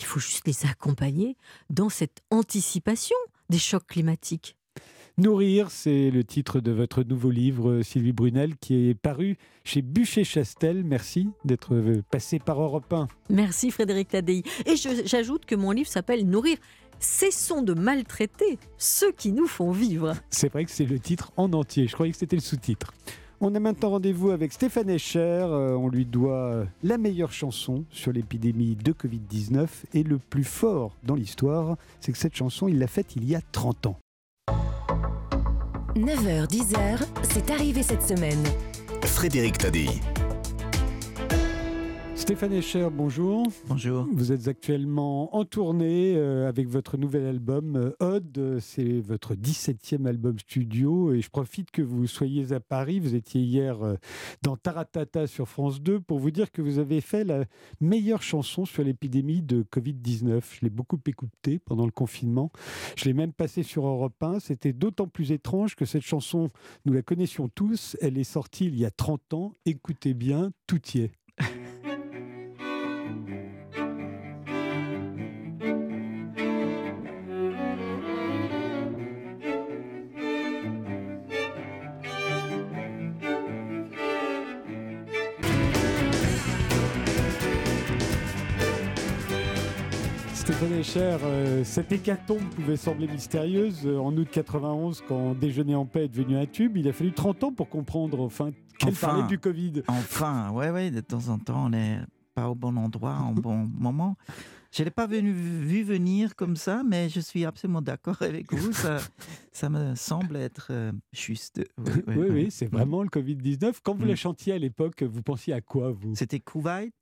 Speaker 5: il faut juste les accompagner dans cette anticipation des chocs climatiques.
Speaker 3: Nourrir, c'est le titre de votre nouveau livre, Sylvie Brunel, qui est paru chez Bûcher-Chastel. Merci d'être passé par Europe 1.
Speaker 5: Merci Frédéric Tadei. Et j'ajoute que mon livre s'appelle Nourrir. Cessons de maltraiter ceux qui nous font vivre.
Speaker 3: C'est vrai que c'est le titre en entier. Je croyais que c'était le sous-titre. On a maintenant rendez-vous avec Stéphane Escher. Euh, on lui doit euh, la meilleure chanson sur l'épidémie de Covid-19. Et le plus fort dans l'histoire, c'est que cette chanson, il l'a faite il y a 30 ans.
Speaker 2: 9h, 10h, c'est arrivé cette semaine.
Speaker 1: Frédéric Tadei.
Speaker 3: Stéphane Escher, bonjour.
Speaker 6: Bonjour.
Speaker 3: Vous êtes actuellement en tournée euh, avec votre nouvel album euh, Odd. C'est votre 17e album studio et je profite que vous soyez à Paris. Vous étiez hier euh, dans Taratata sur France 2 pour vous dire que vous avez fait la meilleure chanson sur l'épidémie de Covid-19. Je l'ai beaucoup écoutée pendant le confinement. Je l'ai même passée sur Europe 1. C'était d'autant plus étrange que cette chanson, nous la connaissions tous. Elle est sortie il y a 30 ans. Écoutez bien, tout y est. cher, euh, cette hécatombe pouvait sembler mystérieuse. Euh, en août 91, quand Déjeuner en paix est devenu un tube, il a fallu 30 ans pour comprendre enfin qu'elle parlait du Covid.
Speaker 6: Enfin, ouais, ouais, de temps en temps, on n'est pas au bon endroit, au bon moment. Je ne l'ai pas venu, vu venir comme ça, mais je suis absolument d'accord avec vous. Ça, ça me semble être euh, juste.
Speaker 3: Oui, oui, c'est vraiment le Covid-19. Quand vous la mm. chantiez à l'époque, vous pensiez à quoi vous?
Speaker 6: C'était Kuwait,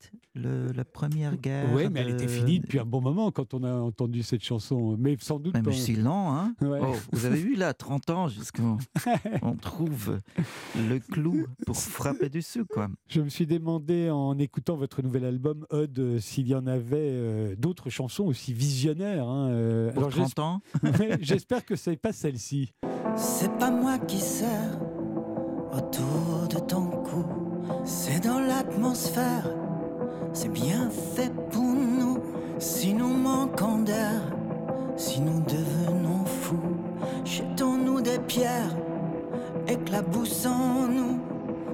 Speaker 6: la première guerre.
Speaker 3: Oui, mais elle était finie depuis un bon moment quand on a entendu cette chanson. Mais sans doute.
Speaker 6: Mais si lent, hein oh, Vous avez vu là, 30 ans jusqu'on on trouve le clou pour frapper dessus, quoi.
Speaker 3: Je me suis demandé en écoutant votre nouvel album, Odd, s'il y en avait. Euh, d'autres chansons aussi visionnaires. Hein.
Speaker 6: Euh, alors
Speaker 3: J'espère que c'est pas celle-ci.
Speaker 7: C'est pas moi qui sers autour de ton cou, c'est dans l'atmosphère, c'est bien fait pour nous. Si nous manquons d'air, si nous devenons fous, jetons-nous des pierres, éclaboussons-nous.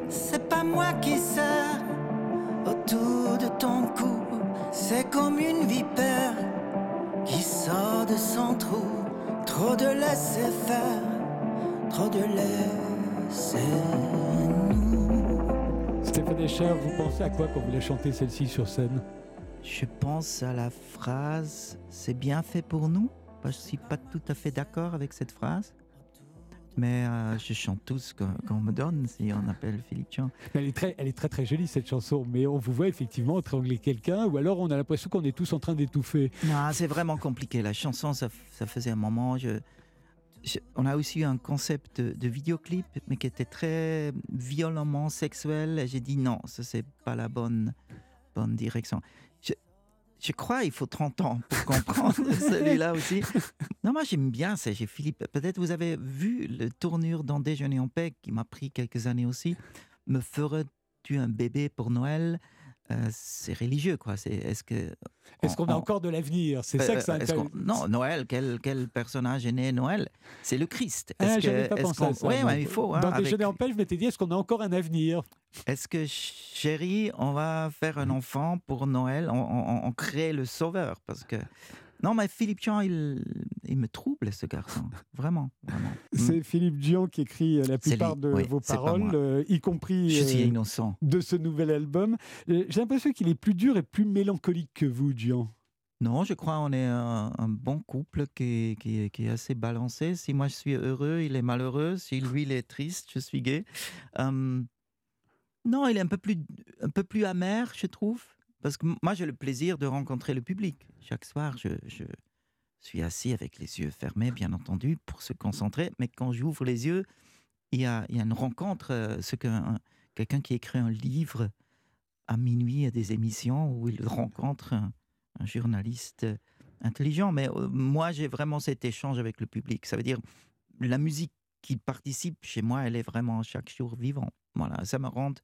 Speaker 7: C'est pas moi qui sers autour de ton cou c'est comme une vipère qui sort de son trou. Trop de laisser faire, trop de laisser nous.
Speaker 3: Stéphane Escher, vous pensez à quoi quand vous la chantez celle-ci sur scène
Speaker 6: Je pense à la phrase C'est bien fait pour nous. Je ne suis pas tout à fait d'accord avec cette phrase. Mais euh, je chante tout ce qu'on me donne si on appelle Philippe Jean.
Speaker 3: Elle est, très, elle est très très jolie cette chanson, mais on vous voit effectivement étrangler quelqu'un ou alors on a l'impression qu'on est tous en train d'étouffer.
Speaker 6: Non, c'est vraiment compliqué. La chanson, ça, ça faisait un moment. Je, on a aussi eu un concept de, de, vidéoclip, mais qui était très violemment sexuel. J'ai dit non, ça c'est pas la bonne, bonne direction je crois il faut 30 ans pour comprendre celui-là aussi. Non, moi j'aime bien ça. J'ai Philippe. Peut-être vous avez vu le tournure dans Déjeuner en paix qui m'a pris quelques années aussi. Me ferais-tu un bébé pour Noël? Euh, c'est religieux, quoi. C'est, est-ce que
Speaker 3: est-ce qu'on a encore de l'avenir? C'est ça que ça
Speaker 6: intéresse. Non, Noël. Quel, quel, personnage est né Noël? C'est le Christ.
Speaker 3: Ah, est-ce ah, que, pas pensé à ça.
Speaker 6: Oui, ouais, il faut.
Speaker 3: Hein, Dans Déjeuner en paix, je m'étais dit, est-ce qu'on a encore un avenir?
Speaker 6: Est-ce que, chérie, on va faire un enfant pour Noël? On, on, crée le Sauveur parce que Non, mais Philippe Jean, il, il me trouble, ce garçon. Vraiment, vraiment. Mm.
Speaker 3: C'est Philippe Dian qui écrit euh, la plupart de
Speaker 6: oui,
Speaker 3: vos paroles, euh, y compris
Speaker 6: Je suis
Speaker 3: euh, de ce nouvel album. Euh, J'ai l'impression qu'il est plus dur et plus mélancolique que vous, Dian.
Speaker 6: Non, je crois qu'on est un, un bon couple qui, est- qui, est- qui est assez balancé. Si moi je suis heureux, il est malheureux. Si lui il est triste, je suis gay. Non, il est un peu plus, un peu plus amer, je trouve. Parce que moi j'ai le plaisir de rencontrer le public. Chaque soir, je, suis assis avec les yeux fermés, bien entendu, pour se concentrer. Mais quand j'ouvre les yeux, il y a, une rencontre. euh, ce qu'un quelqu'un qui écrit un livre à minuit à des émissions où il rencontre un, journaliste intelligent. Mais euh, moi, j'ai vraiment cet échange avec le public. Ça veut dire la musique qui participe chez moi, elle est vraiment chaque jour vivant. Voilà, ça me rend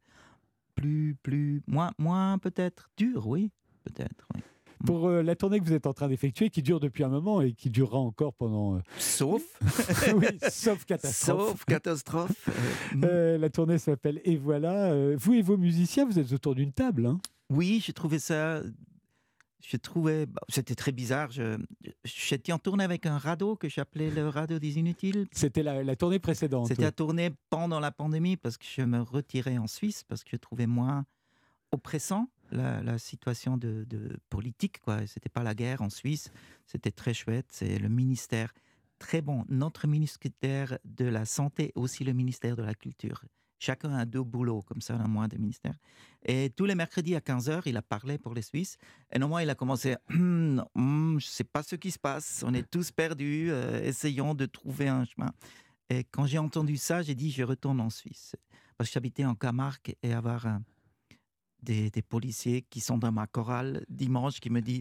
Speaker 6: plus, plus, moins, moins peut-être dur, oui, peut-être. oui.
Speaker 3: Pour euh, la tournée que vous êtes en train d'effectuer, qui dure depuis un moment et qui durera encore pendant. euh,
Speaker 6: Sauf,
Speaker 3: oui, sauf catastrophe.
Speaker 6: sauf catastrophe. euh, mm.
Speaker 3: La tournée s'appelle Et voilà. Vous et vos musiciens, vous êtes autour d'une table. hein?
Speaker 6: Oui, j'ai trouvé ça. Je trouvais. bah, C'était très bizarre. Je- J'étais en tournée avec un radeau que j'appelais le radeau des inutiles.
Speaker 3: C'était la, la tournée précédente.
Speaker 6: C'était à tourner pendant la pandémie parce que je me retirais en Suisse parce que je trouvais moins oppressant la, la situation de, de politique. quoi. C'était pas la guerre en Suisse. C'était très chouette. C'est le ministère très bon. Notre ministère de la Santé, aussi le ministère de la Culture. Chacun a deux boulots, comme ça, dans moins de ministères. Et tous les mercredis à 15h, il a parlé pour les Suisses. Et normalement, il a commencé Hum, hum, Je ne sais pas ce qui se passe. On est tous perdus. euh, essayons de trouver un chemin. Et quand j'ai entendu ça, j'ai dit Je retourne en Suisse. Parce que j'habitais en Camargue et avoir un- des, des policiers qui sont dans ma chorale dimanche qui me dit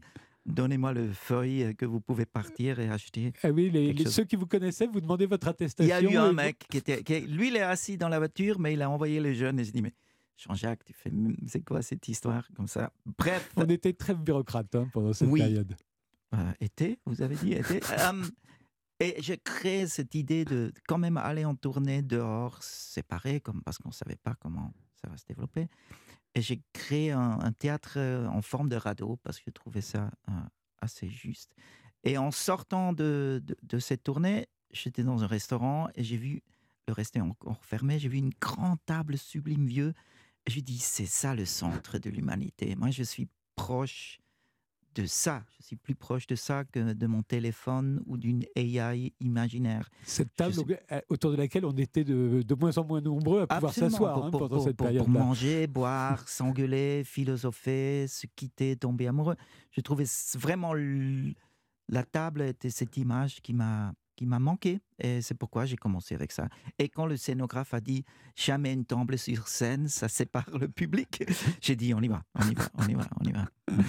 Speaker 6: Donnez-moi le feuille euh, que vous pouvez partir et acheter.
Speaker 3: Ah oui, les, les- ceux qui vous connaissaient, vous demandez votre
Speaker 6: Il
Speaker 3: attestation.
Speaker 6: y a eu un
Speaker 3: vous-
Speaker 6: mec qui était. qui- lui, il est assis dans la voiture, mais il a envoyé les jeunes et j'ai dit Mais Jean-Jacques, tu fais. C'est quoi cette histoire Comme ça? Bref.
Speaker 3: On était très bureaucrate hein, pendant cette
Speaker 6: Oui.
Speaker 3: période.
Speaker 6: Euh, été, vous avez dit été. Euh, et j'ai créé cette idée de quand même aller en tournée dehors, séparé, comme parce qu'on ne savait pas comment ça va se développer. Et j'ai créé un, théâtre en forme de radeau parce que je trouvais ça assez juste. Et en sortant de, de, de cette tournée, j'étais dans un restaurant et j'ai vu le restaurant encore fermé. J'ai vu une grande table sublime vieux. Et je dis c'est ça le centre de l'humanité. Moi, je suis proche de ça. Je suis plus proche de ça que de mon téléphone ou d'une AI imaginaire.
Speaker 3: Cette table euh, autour de laquelle on était de, de moins en moins nombreux à pouvoir s'asseoir hein, pendant
Speaker 6: pour-
Speaker 3: cette
Speaker 6: pour- pour manger, boire, s'engueuler, philosopher, se quitter, tomber amoureux. Je trouvais vraiment l- la table était cette image qui m'a qui m'a manqué et c'est pourquoi j'ai commencé avec ça. Et quand le scénographe a dit jamais une table sur scène, ça sépare le public, j'ai dit on y va, on y va, on y va, on y va.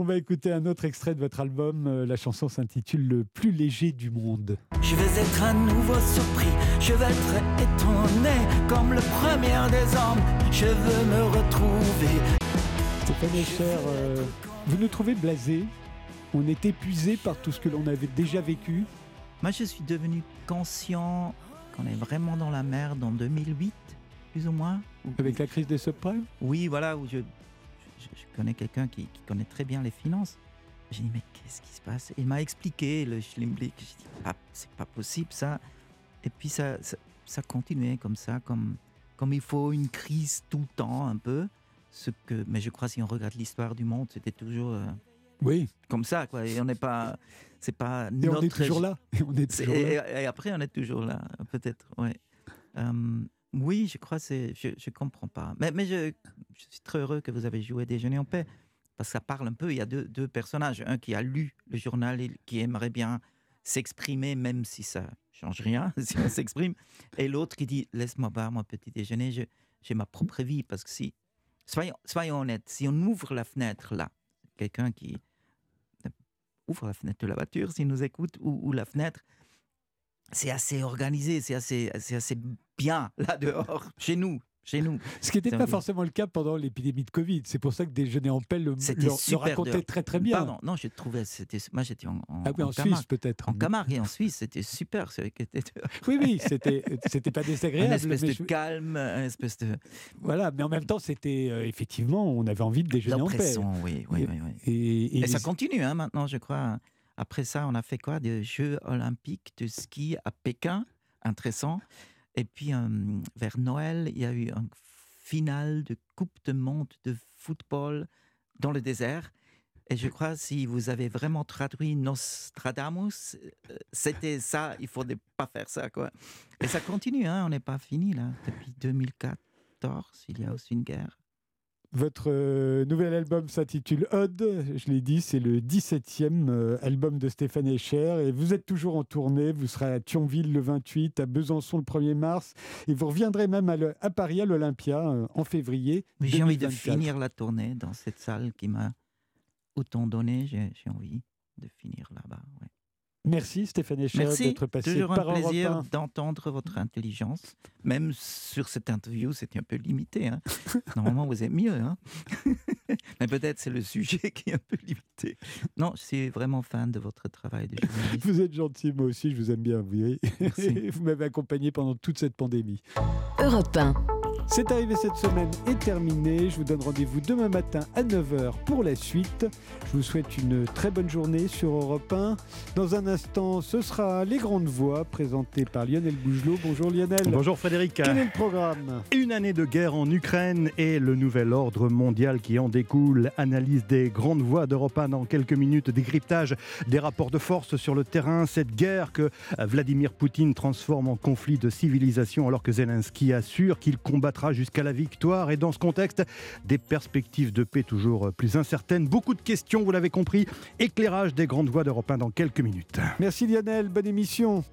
Speaker 3: On va écouter un autre extrait de votre album. Euh, La chanson s'intitule Le plus léger du monde.
Speaker 7: Je vais être à nouveau surpris, je vais être étonné comme le premier des hommes. Je veux me retrouver.
Speaker 3: Stéphane Echer, euh, vous nous trouvez blasés On est épuisé par tout ce que l'on avait déjà vécu.
Speaker 6: Moi, je suis devenu conscient qu'on est vraiment dans la merde en 2008, plus ou moins. où-
Speaker 3: Avec la crise des subprimes?
Speaker 6: Oui, voilà, où je, je, je connais quelqu'un qui, qui connaît très bien les finances. J'ai dit, mais qu'est-ce qui se passe? Il m'a expliqué le Schlimblick. J'ai dit, ah, c'est pas possible ça. Et puis ça, ça, ça continuait comme ça, comme, comme il faut une crise tout le temps, un peu. Ce que, mais je crois, si on regarde l'histoire du monde, c'était toujours euh,
Speaker 3: Oui,
Speaker 6: comme ça, quoi. Et on n'est pas. C'est pas
Speaker 3: et on est toujours là. Et on est
Speaker 6: c'est-
Speaker 3: toujours
Speaker 6: et,
Speaker 3: là.
Speaker 6: et après, on est toujours là, peut-être. Ouais. Euh, oui, je crois c'est. Je ne comprends pas. Mais, je, suis très heureux que vous avez joué Déjeuner en paix. Parce que ça parle un peu. Il y a deux, personnages. Un qui a lu le journal et qui aimerait bien s'exprimer, même si ça change rien, si on s'exprime. Et l'autre qui dit Laisse-moi boire mon petit déjeuner, je- j'ai ma propre vie. Parce que si. Soyons, honnêtes, si on ouvre la fenêtre là, quelqu'un qui ouvre la fenêtre de la voiture, s'il nous écoute, ou, ou la fenêtre, c'est assez organisé, c'est assez, c'est assez bien là dehors, chez nous, chez nous.
Speaker 3: Ce qui n'était pas forcément le cas pendant l'épidémie de Covid. C'est pour ça que Déjeuner en paix le, le- le racontait très très bien.
Speaker 6: Pardon, non, je trouvais, c'était, moi j'étais en, en,
Speaker 3: ah oui, en. Suisse peut-être.
Speaker 6: En Camargue et en Suisse, c'était super. t'étais-
Speaker 3: Oui, oui, c'était c'était pas désagréable.
Speaker 6: espèce
Speaker 3: mais
Speaker 6: de calme, un espèce de
Speaker 3: Voilà, mais en même temps, c'était euh, effectivement, on avait envie de déjeuner en paix.
Speaker 6: oui, oui, oui. oui.
Speaker 3: Et, et
Speaker 6: Et ça
Speaker 3: les-
Speaker 6: continue hein, maintenant, je crois. Après ça, on a fait quoi? Des Jeux olympiques de ski à Pékin, intéressant. Et puis, euh, vers Noël, il y a eu un finale de Coupe de Monde de football dans le désert. Et je crois si vous avez vraiment traduit Nostradamus, euh, c'était ça, il ne faut pas faire ça. Quoi. Et ça continue, hein, on n'est pas fini là. Depuis 2014, il y a aussi une guerre.
Speaker 3: Votre euh, nouvel album s'intitule Odd, je l'ai dit, c'est le 17e euh, album de Stéphane Echer et vous êtes toujours en tournée, vous serez à Thionville le 28, à Besançon le 1er mars. Et vous reviendrez même à, Paris à l'Olympia euh, en février.
Speaker 6: J'ai envie de finir la tournée dans cette salle qui m'a autant donné, j'ai envie de finir là-bas.
Speaker 3: Merci Stéphane Echer d'être passé
Speaker 6: toujours
Speaker 3: par
Speaker 6: un plaisir d'entendre votre intelligence. Même sur cette interview, c'était un peu limité. Hein. Normalement, vous êtes mieux. Hein. Mais peut-être c'est le sujet qui est un peu limité. Non, je suis vraiment fan de votre travail de journaliste.
Speaker 3: Vous êtes gentil, moi aussi, je vous aime bien. Vous, vous m'avez accompagné pendant toute cette pandémie.
Speaker 2: Europe 1.
Speaker 3: C'est arrivé cette semaine et terminé. Je vous donne rendez-vous demain matin à 9h pour la suite. Je vous souhaite une très bonne journée sur Europe 1. Dans un instant, ce sera Les Grandes Voix présentées par Lionel Bougelot. Bonjour Lionel.
Speaker 8: Bonjour Frédéric.
Speaker 3: Quel est le programme?
Speaker 8: Une année de guerre en Ukraine et le nouvel ordre mondial qui en découle. Analyse des Grandes Voix d'Europe 1 dans quelques minutes. Décryptage des rapports de force sur le terrain. Cette guerre que Vladimir Poutine transforme en conflit de civilisation alors que Zelensky assure qu'il combattra jusqu'à la victoire. Et dans ce contexte, des perspectives de paix toujours plus incertaines. Beaucoup de questions, vous l'avez compris. Éclairage des grandes voies d'Europe 1 dans quelques minutes.
Speaker 3: Merci Lionel, bonne émission.